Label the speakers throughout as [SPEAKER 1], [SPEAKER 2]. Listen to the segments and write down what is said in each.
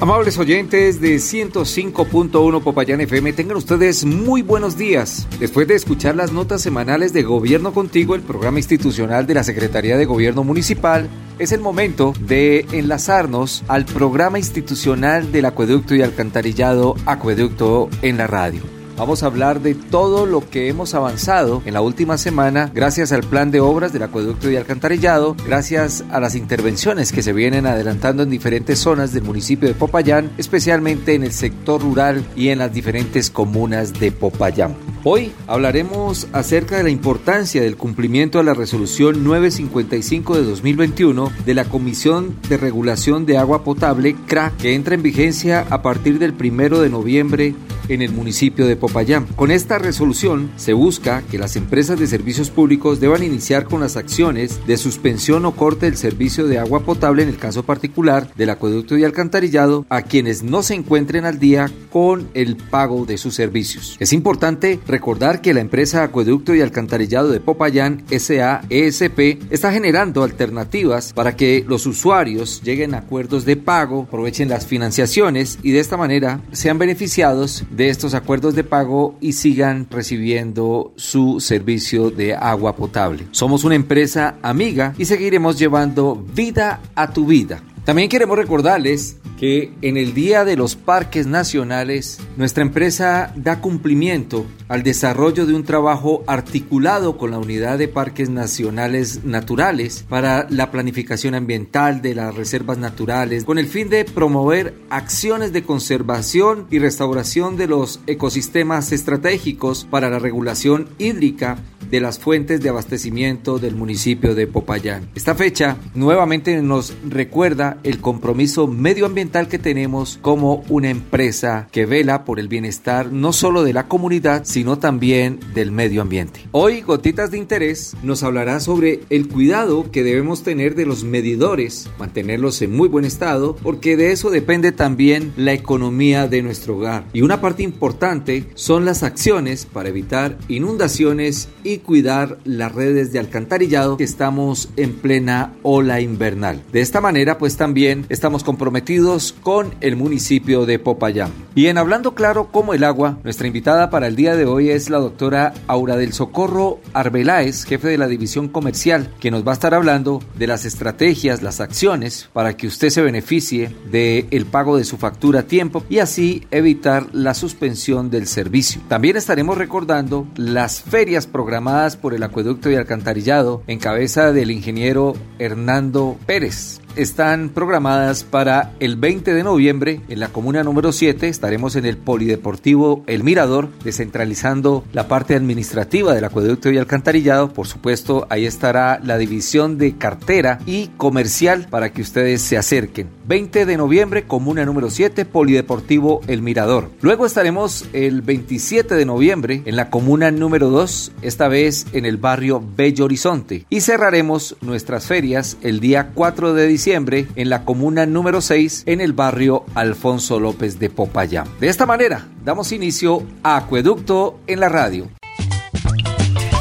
[SPEAKER 1] Amables oyentes de 105.1 Popayán FM, tengan ustedes muy buenos días. Después de escuchar las notas semanales de Gobierno Contigo, el programa institucional de la Secretaría de Gobierno Municipal, es el momento de enlazarnos al programa institucional del acueducto y alcantarillado Acueducto en la radio. Vamos a hablar de todo lo que hemos avanzado en la última semana gracias al plan de obras del acueducto y alcantarillado, gracias a las intervenciones que se vienen adelantando en diferentes zonas del municipio de Popayán, especialmente en el sector rural y en las diferentes comunas de Popayán. Hoy hablaremos acerca de la importancia del cumplimiento de la resolución 955 de 2021 de la Comisión de Regulación de Agua Potable, CRA, que entra en vigencia a partir del primero de noviembre en el municipio de Popayán. Con esta resolución se busca que las empresas de servicios públicos deban iniciar con las acciones de suspensión o corte del servicio de agua potable en el caso particular del acueducto y alcantarillado a quienes no se encuentren al día con el pago de sus servicios. Es importante recordar que la empresa Acueducto y Alcantarillado de Popayán SAESP está generando alternativas para que los usuarios lleguen a acuerdos de pago, aprovechen las financiaciones y de esta manera sean beneficiados de estos acuerdos de pago y sigan recibiendo su servicio de agua potable. Somos una empresa amiga y seguiremos llevando vida a tu vida. También queremos recordarles que en el Día de los Parques Nacionales nuestra empresa da cumplimiento al desarrollo de un trabajo articulado con la Unidad de Parques Nacionales Naturales para la planificación ambiental de las reservas naturales con el fin de promover acciones de conservación y restauración de los ecosistemas estratégicos para la regulación hídrica de las fuentes de abastecimiento del municipio de Popayán. Esta fecha nuevamente nos recuerda el compromiso medioambiental que tenemos como una empresa que vela por el bienestar no solo de la comunidad, sino también del medio ambiente. Hoy Gotitas de Interés nos hablará sobre el cuidado que debemos tener de los medidores, mantenerlos en muy buen estado, porque de eso depende también la economía de nuestro hogar. Y una parte importante son las acciones para evitar inundaciones y cuidar las redes de alcantarillado que estamos en plena ola invernal. De esta manera, pues también estamos comprometidos con el municipio de Popayán. Y en Hablando Claro como el agua, nuestra invitada para el día de hoy es la doctora Aura del Socorro Arbeláez, jefe de la división comercial, que nos va a estar hablando de las estrategias, las acciones para que usted se beneficie del el pago de su factura a tiempo y así evitar la suspensión del servicio. También estaremos recordando las ferias programadas por el acueducto y alcantarillado en cabeza del ingeniero Hernando Pérez están programadas para el 20 de noviembre en la comuna número 7. Estaremos en el Polideportivo El Mirador, descentralizando la parte administrativa del acueducto y alcantarillado. Por supuesto, ahí estará la división de cartera y comercial para que ustedes se acerquen. 20 de noviembre, comuna número 7, Polideportivo El Mirador. Luego estaremos el 27 de noviembre en la comuna número 2, esta vez en el barrio Bello Horizonte. Y cerraremos nuestras ferias el día 4 de diciembre en la comuna número 6 en el barrio Alfonso López de Popayán. De esta manera, damos inicio a Acueducto en la radio.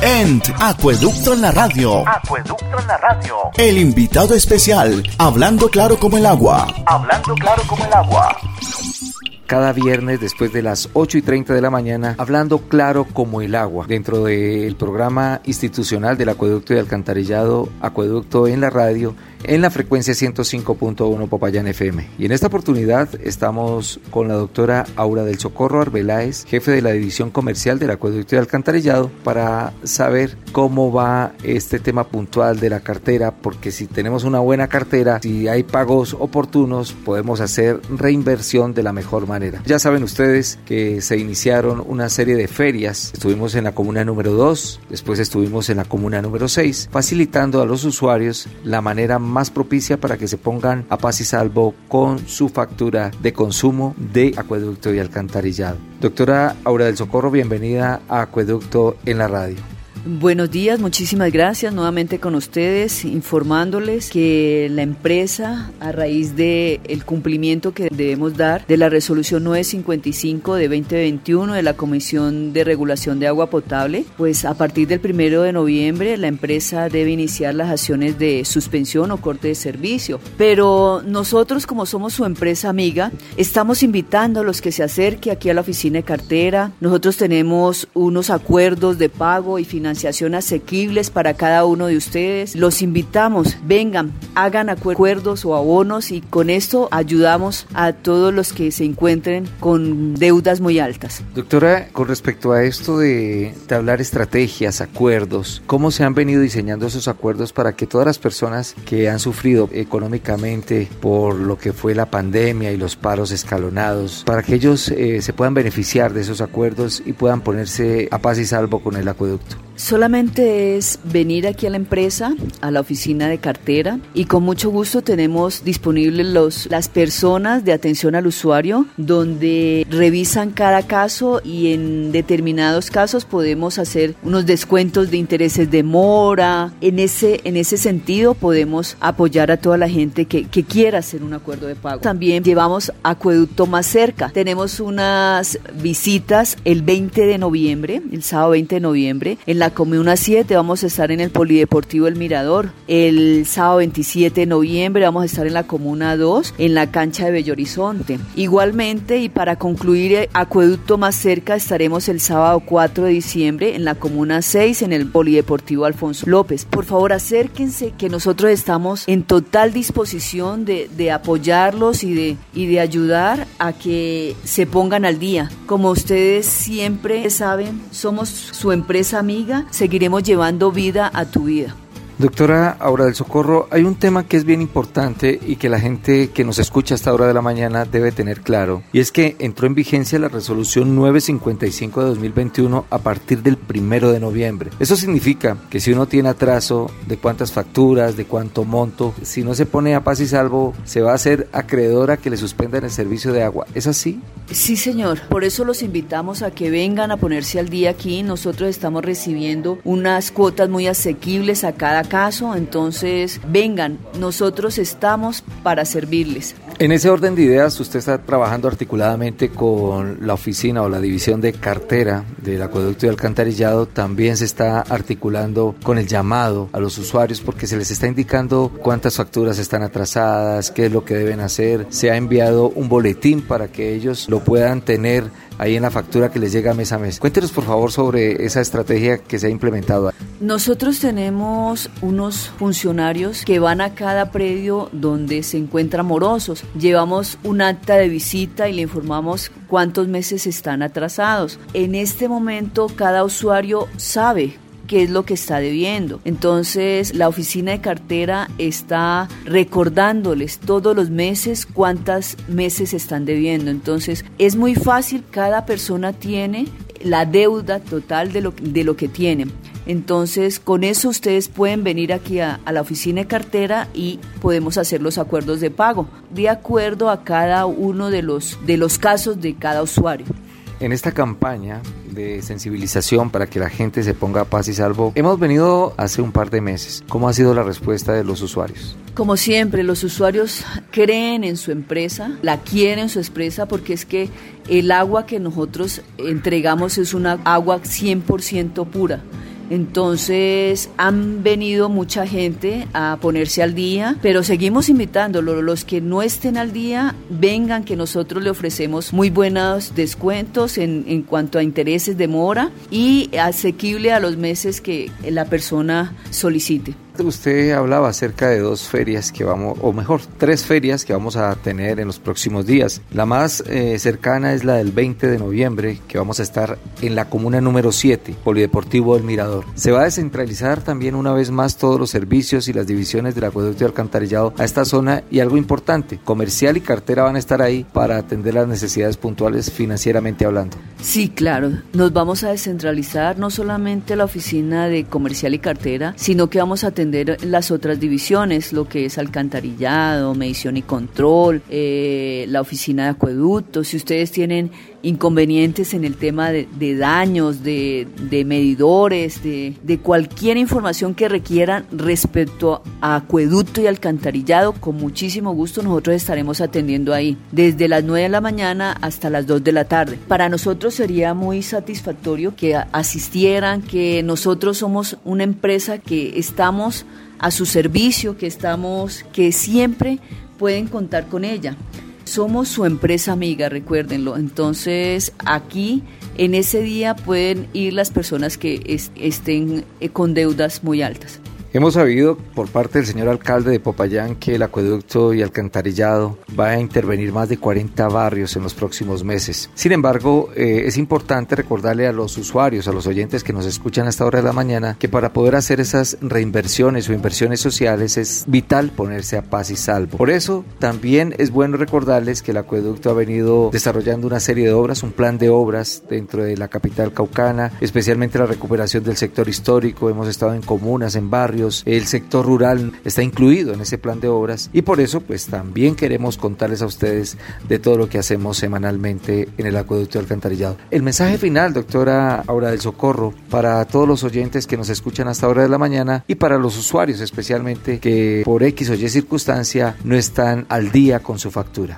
[SPEAKER 2] ENT Acueducto en la radio.
[SPEAKER 3] Acueducto en la radio.
[SPEAKER 2] El invitado especial, hablando claro como el agua.
[SPEAKER 3] Hablando claro como el agua
[SPEAKER 1] cada viernes después de las 8 y 30 de la mañana, hablando claro como el agua, dentro del programa institucional del acueducto y alcantarillado Acueducto en la radio en la frecuencia 105.1 Popayán FM. Y en esta oportunidad estamos con la doctora Aura del Socorro Arbeláez, jefe de la División Comercial del Acueducto de Alcantarillado, para saber cómo va este tema puntual de la cartera, porque si tenemos una buena cartera, si hay pagos oportunos, podemos hacer reinversión de la mejor manera. Ya saben ustedes que se iniciaron una serie de ferias. Estuvimos en la comuna número 2, después estuvimos en la comuna número 6, facilitando a los usuarios la manera más propicia para que se pongan a paz y salvo con su factura de consumo de acueducto y alcantarillado. Doctora Aura del Socorro, bienvenida a Acueducto en la radio.
[SPEAKER 4] Buenos días, muchísimas gracias nuevamente con ustedes, informándoles que la empresa, a raíz del el cumplimiento que debemos dar de la resolución 955 de 2021 de la Comisión de Regulación de Agua Potable, pues a partir del primero de noviembre la empresa debe iniciar las acciones de suspensión o corte de servicio. Pero nosotros, como somos su empresa amiga, estamos invitando a los que se acerquen aquí a la oficina de cartera. Nosotros tenemos unos acuerdos de pago y financiación financiación asequibles para cada uno de ustedes. Los invitamos, vengan, hagan acuerdos o abonos y con esto ayudamos a todos los que se encuentren con deudas muy altas.
[SPEAKER 1] Doctora, con respecto a esto de, de hablar estrategias, acuerdos, ¿cómo se han venido diseñando esos acuerdos para que todas las personas que han sufrido económicamente por lo que fue la pandemia y los paros escalonados, para que ellos eh, se puedan beneficiar de esos acuerdos y puedan ponerse a paz y salvo con el acueducto?
[SPEAKER 4] Solamente es venir aquí a la empresa, a la oficina de cartera y con mucho gusto tenemos disponibles los, las personas de atención al usuario donde revisan cada caso y en determinados casos podemos hacer unos descuentos de intereses de mora. En ese, en ese sentido podemos apoyar a toda la gente que, que quiera hacer un acuerdo de pago. También llevamos acueducto más cerca. Tenemos unas visitas el 20 de noviembre, el sábado 20 de noviembre, en la Comuna 7 vamos a estar en el Polideportivo El Mirador. El sábado 27 de noviembre vamos a estar en la Comuna 2 en la cancha de Bello Horizonte. Igualmente y para concluir eh, Acueducto más cerca estaremos el sábado 4 de diciembre en la Comuna 6 en el Polideportivo Alfonso López. Por favor acérquense que nosotros estamos en total disposición de, de apoyarlos y de, y de ayudar a que se pongan al día. Como ustedes siempre saben, somos su empresa amiga seguiremos llevando vida a tu vida.
[SPEAKER 1] Doctora Aura del Socorro, hay un tema que es bien importante y que la gente que nos escucha a esta hora de la mañana debe tener claro, y es que entró en vigencia la resolución 955 de 2021 a partir del primero de noviembre. Eso significa que si uno tiene atraso de cuántas facturas, de cuánto monto, si no se pone a paz y salvo, se va a hacer acreedora que le suspendan el servicio de agua. ¿Es así?
[SPEAKER 4] Sí, señor. Por eso los invitamos a que vengan a ponerse al día aquí. Nosotros estamos recibiendo unas cuotas muy asequibles a cada caso, entonces vengan, nosotros estamos para servirles.
[SPEAKER 1] En ese orden de ideas, usted está trabajando articuladamente con la oficina o la división de cartera del acueducto y alcantarillado, también se está articulando con el llamado a los usuarios porque se les está indicando cuántas facturas están atrasadas, qué es lo que deben hacer, se ha enviado un boletín para que ellos lo puedan tener ahí en la factura que les llega mes a mes. Cuéntenos por favor sobre esa estrategia que se ha implementado.
[SPEAKER 4] Nosotros tenemos unos funcionarios que van a cada predio donde se encuentran morosos. Llevamos un acta de visita y le informamos cuántos meses están atrasados. En este momento cada usuario sabe qué es lo que está debiendo. Entonces, la oficina de cartera está recordándoles todos los meses cuántas meses están debiendo. Entonces, es muy fácil, cada persona tiene la deuda total de lo, de lo que tiene. Entonces, con eso ustedes pueden venir aquí a, a, la oficina de cartera y podemos hacer los acuerdos de pago, de acuerdo a cada uno de los, de los casos de cada usuario.
[SPEAKER 1] En esta campaña de sensibilización para que la gente se ponga a paz y salvo, hemos venido hace un par de meses. ¿Cómo ha sido la respuesta de los usuarios?
[SPEAKER 4] Como siempre, los usuarios creen en su empresa, la quieren en su empresa porque es que el agua que nosotros entregamos es una agua 100% pura. Entonces han venido mucha gente a ponerse al día, pero seguimos invitándolos. Los que no estén al día, vengan que nosotros le ofrecemos muy buenos descuentos en, en cuanto a intereses de mora y asequible a los meses que la persona solicite.
[SPEAKER 1] Usted hablaba acerca de dos ferias que vamos, o mejor, tres ferias que vamos a tener en los próximos días. La más eh, cercana es la del 20 de noviembre, que vamos a estar en la comuna número 7, Polideportivo del Mirador. Se va a descentralizar también una vez más todos los servicios y las divisiones del acueducto y alcantarillado a esta zona y algo importante, comercial y cartera van a estar ahí para atender las necesidades puntuales financieramente hablando.
[SPEAKER 4] Sí, claro, nos vamos a descentralizar no solamente la oficina de comercial y cartera, sino que vamos a las otras divisiones, lo que es alcantarillado, medición y control, eh, la oficina de acueductos. Si ustedes tienen inconvenientes en el tema de, daños, de, medidores, de, cualquier información que requieran respecto a acueducto y alcantarillado, con muchísimo gusto nosotros estaremos atendiendo ahí, desde las 9 de la mañana hasta las 2 de la tarde. Para nosotros sería muy satisfactorio que asistieran, que nosotros somos una empresa que estamos a su servicio, que estamos, que siempre pueden contar con ella. Somos su empresa amiga, recuérdenlo. Entonces, aquí en ese día pueden ir las personas que estén eh, con deudas muy altas.
[SPEAKER 1] Hemos sabido por parte del señor alcalde de Popayán que el acueducto y alcantarillado va a intervenir más de 40 barrios en los próximos meses. Sin embargo, eh, es importante recordarle a los usuarios, a los oyentes que nos escuchan a esta hora de la mañana, que para poder hacer esas reinversiones o inversiones sociales es vital ponerse a paz y salvo. Por eso, también es bueno recordarles que el acueducto ha venido desarrollando una serie de obras, un plan de obras dentro de la capital caucana, especialmente la recuperación del sector histórico. Hemos estado en comunas, en barrios el sector rural está incluido en ese plan de obras y por eso pues también queremos contarles a ustedes de todo lo que hacemos semanalmente en el acueducto alcantarillado. El mensaje final, doctora Aura del Socorro, para todos los oyentes que nos escuchan hasta hora de la mañana y para los usuarios especialmente que por X o Y circunstancia no están al día con su factura.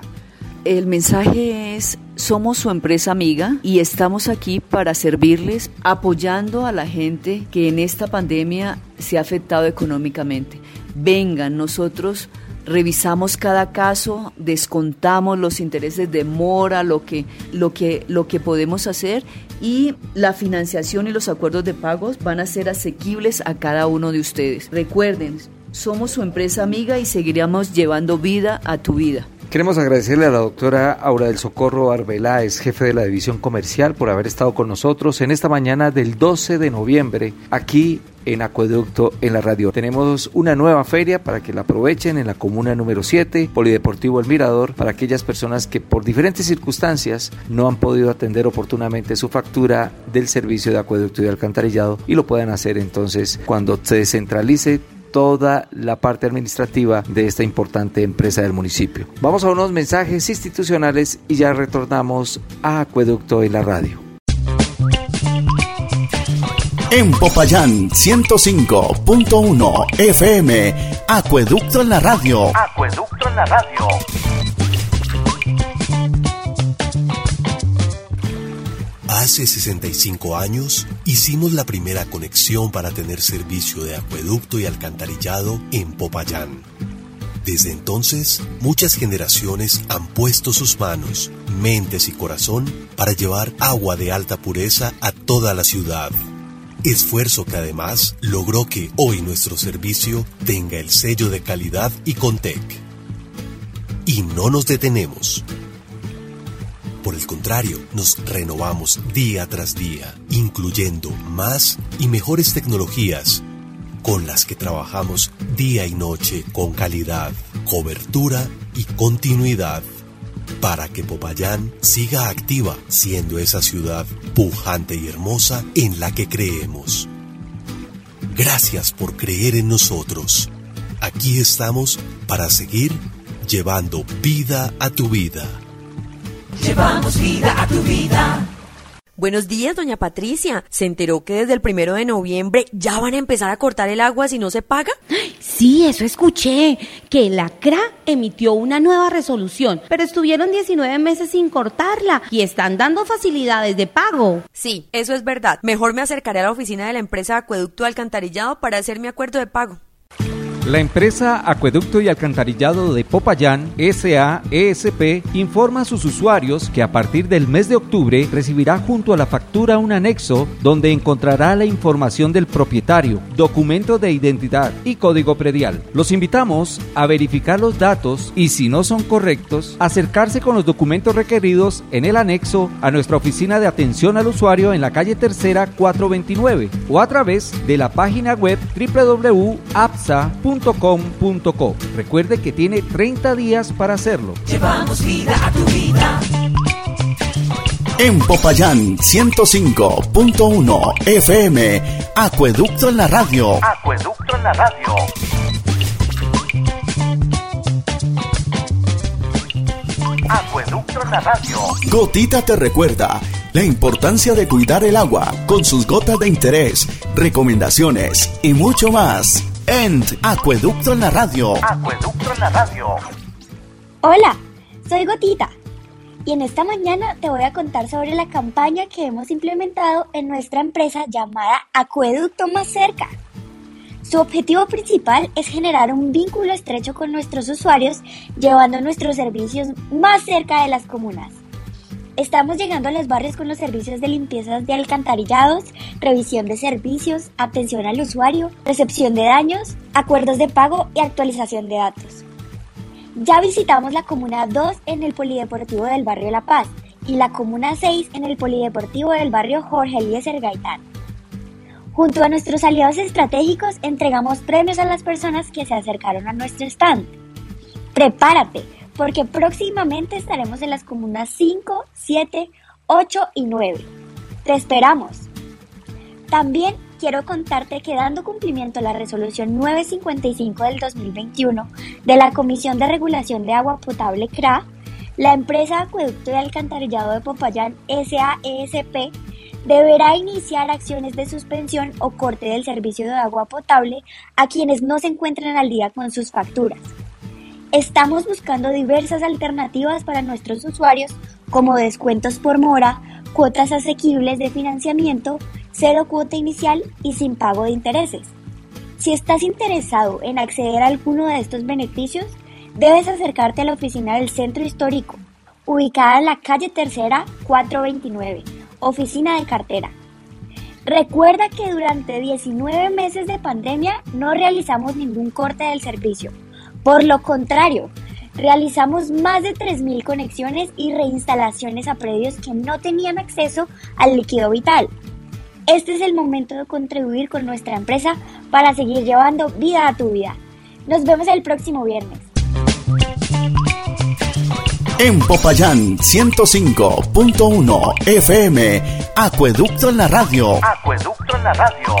[SPEAKER 4] El mensaje es, somos su empresa amiga y estamos aquí para servirles, apoyando a la gente que en esta pandemia se ha afectado económicamente. Vengan, nosotros revisamos cada caso, descontamos los intereses de mora, lo que, lo que, lo que podemos hacer y la financiación y los acuerdos de pagos van a ser asequibles a cada uno de ustedes. Recuerden, somos su empresa amiga y seguiremos llevando vida a tu vida.
[SPEAKER 1] Queremos agradecerle a la doctora Aura del Socorro Arbeláez, jefe de la División Comercial, por haber estado con nosotros en esta mañana del 12 de noviembre aquí en Acueducto en la radio. Tenemos una nueva feria para que la aprovechen en la comuna número 7, Polideportivo El Mirador, para aquellas personas que por diferentes circunstancias no han podido atender oportunamente su factura del servicio de acueducto y alcantarillado y lo puedan hacer entonces cuando se descentralice toda la parte administrativa de esta importante empresa del municipio. Vamos a unos mensajes institucionales y ya retornamos a Acueducto en la radio.
[SPEAKER 2] En Popayán 105.1 FM, Acueducto en la radio.
[SPEAKER 3] Acueducto en la radio.
[SPEAKER 5] Hace 65 años hicimos la primera conexión para tener servicio de acueducto y alcantarillado en Popayán. Desde entonces, muchas generaciones han puesto sus manos, mentes y corazón para llevar agua de alta pureza a toda la ciudad. Esfuerzo que además logró que hoy nuestro servicio tenga el sello de calidad y Contec. Y no nos detenemos. Por el contrario, nos renovamos día tras día, incluyendo más y mejores tecnologías con las que trabajamos día y noche con calidad, cobertura y continuidad para que Popayán siga activa siendo esa ciudad pujante y hermosa en la que creemos. Gracias por creer en nosotros. Aquí estamos para seguir llevando vida a tu vida.
[SPEAKER 6] Llevamos vida a tu vida.
[SPEAKER 7] Buenos días, doña Patricia. ¿Se enteró que desde el primero de noviembre ya van a empezar a cortar el agua si no se paga?
[SPEAKER 8] Sí, eso escuché, que la CRA emitió una nueva resolución, pero estuvieron 19 meses sin cortarla y están dando facilidades de pago.
[SPEAKER 7] Sí, eso es verdad. Mejor me acercaré a la oficina de la empresa Acueducto Alcantarillado para hacer mi acuerdo de pago.
[SPEAKER 1] La empresa Acueducto y Alcantarillado de Popayán, SAESP, informa a sus usuarios que a partir del mes de octubre recibirá junto a la factura un anexo donde encontrará la información del propietario, documento de identidad y código predial. Los invitamos a verificar los datos y si no son correctos, acercarse con los documentos requeridos en el anexo a nuestra oficina de atención al usuario en la calle Tercera 429 o a través de la página web www.apsa.com Recuerde que tiene 30 días para hacerlo.
[SPEAKER 6] Llevamos vida a tu vida.
[SPEAKER 2] En Popayán 105.1 FM, Acueducto en la radio.
[SPEAKER 3] Acueducto en la radio. Acueducto en la radio.
[SPEAKER 2] Gotita te recuerda la importancia de cuidar el agua con sus gotas de interés, recomendaciones y mucho más en Acueducto en la radio.
[SPEAKER 3] Acueducto en la radio.
[SPEAKER 9] Hola, soy Gotita y en esta mañana te voy a contar sobre la campaña que hemos implementado en nuestra empresa llamada Acueducto Más Cerca. Su objetivo principal es generar un vínculo estrecho con nuestros usuarios, llevando nuestros servicios más cerca de las comunas. Estamos llegando a los barrios con los servicios de limpieza de alcantarillados, revisión de servicios, atención al usuario, recepción de daños, acuerdos de pago y actualización de datos. Ya visitamos la Comuna 2 en el Polideportivo del barrio La Paz y la Comuna 6 en el Polideportivo del barrio Jorge Eliezer Gaitán. Junto a nuestros aliados estratégicos entregamos premios a las personas que se acercaron a nuestro stand. Prepárate porque próximamente estaremos en las comunas 5, 7, 8 y 9. Te esperamos. También quiero contarte que dando cumplimiento a la resolución 955 del 2021 de la Comisión de Regulación de Agua Potable CRA, la empresa Acueducto y Alcantarillado de Popayán SAESP deberá iniciar acciones de suspensión o corte del servicio de agua potable a quienes no se encuentren al día con sus facturas. Estamos buscando diversas alternativas para nuestros usuarios como descuentos por mora, cuotas asequibles de financiamiento, cero cuota inicial y sin pago de intereses. Si estás interesado en acceder a alguno de estos beneficios, debes acercarte a la oficina del Centro Histórico, ubicada en la calle Tercera 429, oficina de cartera. Recuerda que durante 19 meses de pandemia no realizamos ningún corte del servicio por lo contrario, realizamos más de 3.000 conexiones y reinstalaciones a predios que no tenían acceso al líquido vital. Este es el momento de contribuir con nuestra empresa para seguir llevando vida a tu vida. Nos vemos el próximo viernes.
[SPEAKER 2] En Popayán 105.1 FM, Acueducto en la radio.
[SPEAKER 3] Acueducto en la radio.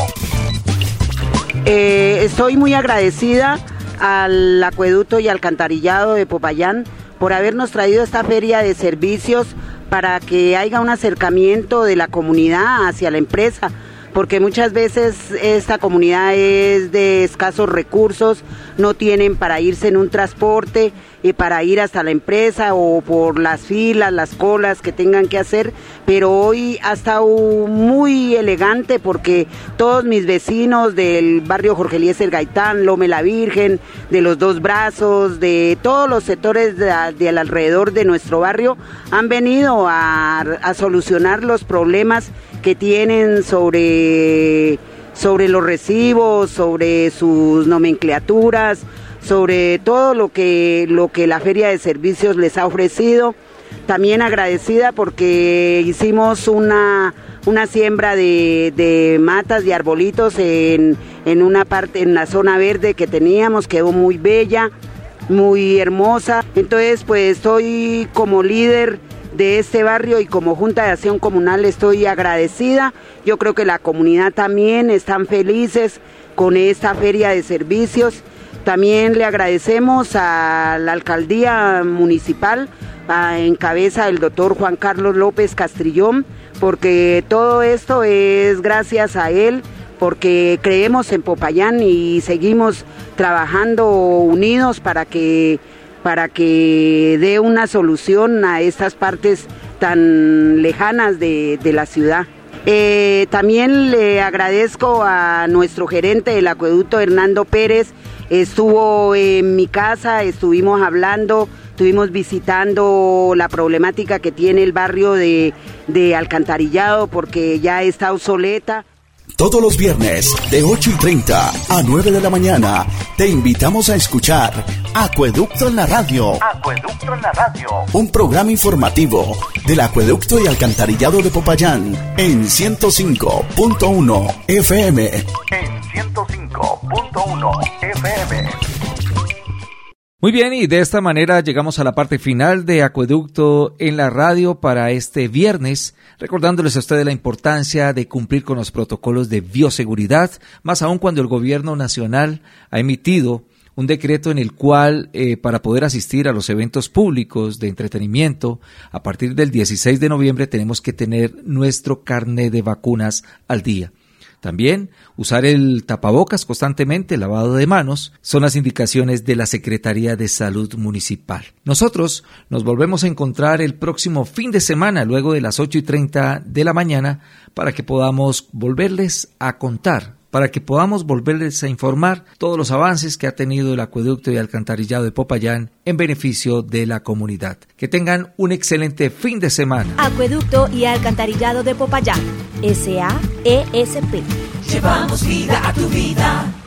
[SPEAKER 10] Eh, estoy muy agradecida al acueducto y alcantarillado de Popayán por habernos traído esta feria de servicios para que haya un acercamiento de la comunidad hacia la empresa porque muchas veces esta comunidad es de escasos recursos, no tienen para irse en un transporte y para ir hasta la empresa o por las filas, las colas que tengan que hacer, pero hoy ha estado muy elegante porque todos mis vecinos del barrio Jorge Eliezer Gaitán, Lome la Virgen, de los dos brazos, de todos los sectores del alrededor de nuestro barrio han venido a, a solucionar los problemas que tienen sobre, sobre los recibos, sobre sus nomenclaturas, sobre todo lo que, lo que la Feria de Servicios les ha ofrecido. También agradecida porque hicimos una, una siembra de, de matas y arbolitos en, en una parte, en la zona verde que teníamos, quedó muy bella, muy hermosa. Entonces, pues estoy como líder de este barrio y como Junta de Acción Comunal estoy agradecida. Yo creo que la comunidad también están felices con esta feria de servicios. También le agradecemos a la alcaldía municipal en cabeza del doctor Juan Carlos López Castrillón, porque todo esto es gracias a él, porque creemos en Popayán y seguimos trabajando unidos para que para que dé una solución a estas partes tan lejanas de, la ciudad. Eh, también le agradezco a nuestro gerente del acueducto, Hernando Pérez. Estuvo en mi casa, estuvimos hablando, estuvimos visitando la problemática que tiene el barrio de, de Alcantarillado porque ya está obsoleta.
[SPEAKER 2] Todos los viernes de 8 y 30 a 9 de la mañana te invitamos a escuchar Acueducto en la Radio.
[SPEAKER 3] Acueducto en la radio.
[SPEAKER 2] Un programa informativo del Acueducto y Alcantarillado de Popayán en 105.1 FM.
[SPEAKER 3] En 105.1 FM.
[SPEAKER 1] Muy bien, y de esta manera llegamos a la parte final de Acueducto en la radio para este viernes, recordándoles a ustedes la importancia de cumplir con los protocolos de bioseguridad, más aún cuando el gobierno nacional ha emitido un decreto en el cual eh, para poder asistir a los eventos públicos de entretenimiento, a partir del 16 de noviembre tenemos que tener nuestro carnet de vacunas al día. También usar el tapabocas constantemente, lavado de manos, son las indicaciones de la Secretaría de Salud Municipal. Nosotros nos volvemos a encontrar el próximo fin de semana, luego de las 8 y 30 de la mañana, para que podamos volverles a contar para que podamos volverles a informar todos los avances que ha tenido el acueducto y alcantarillado de Popayán en beneficio de la comunidad. Que tengan un excelente fin de semana.
[SPEAKER 11] Acueducto y alcantarillado de Popayán. S.A.E.S.P.
[SPEAKER 6] Llevamos vida a tu vida.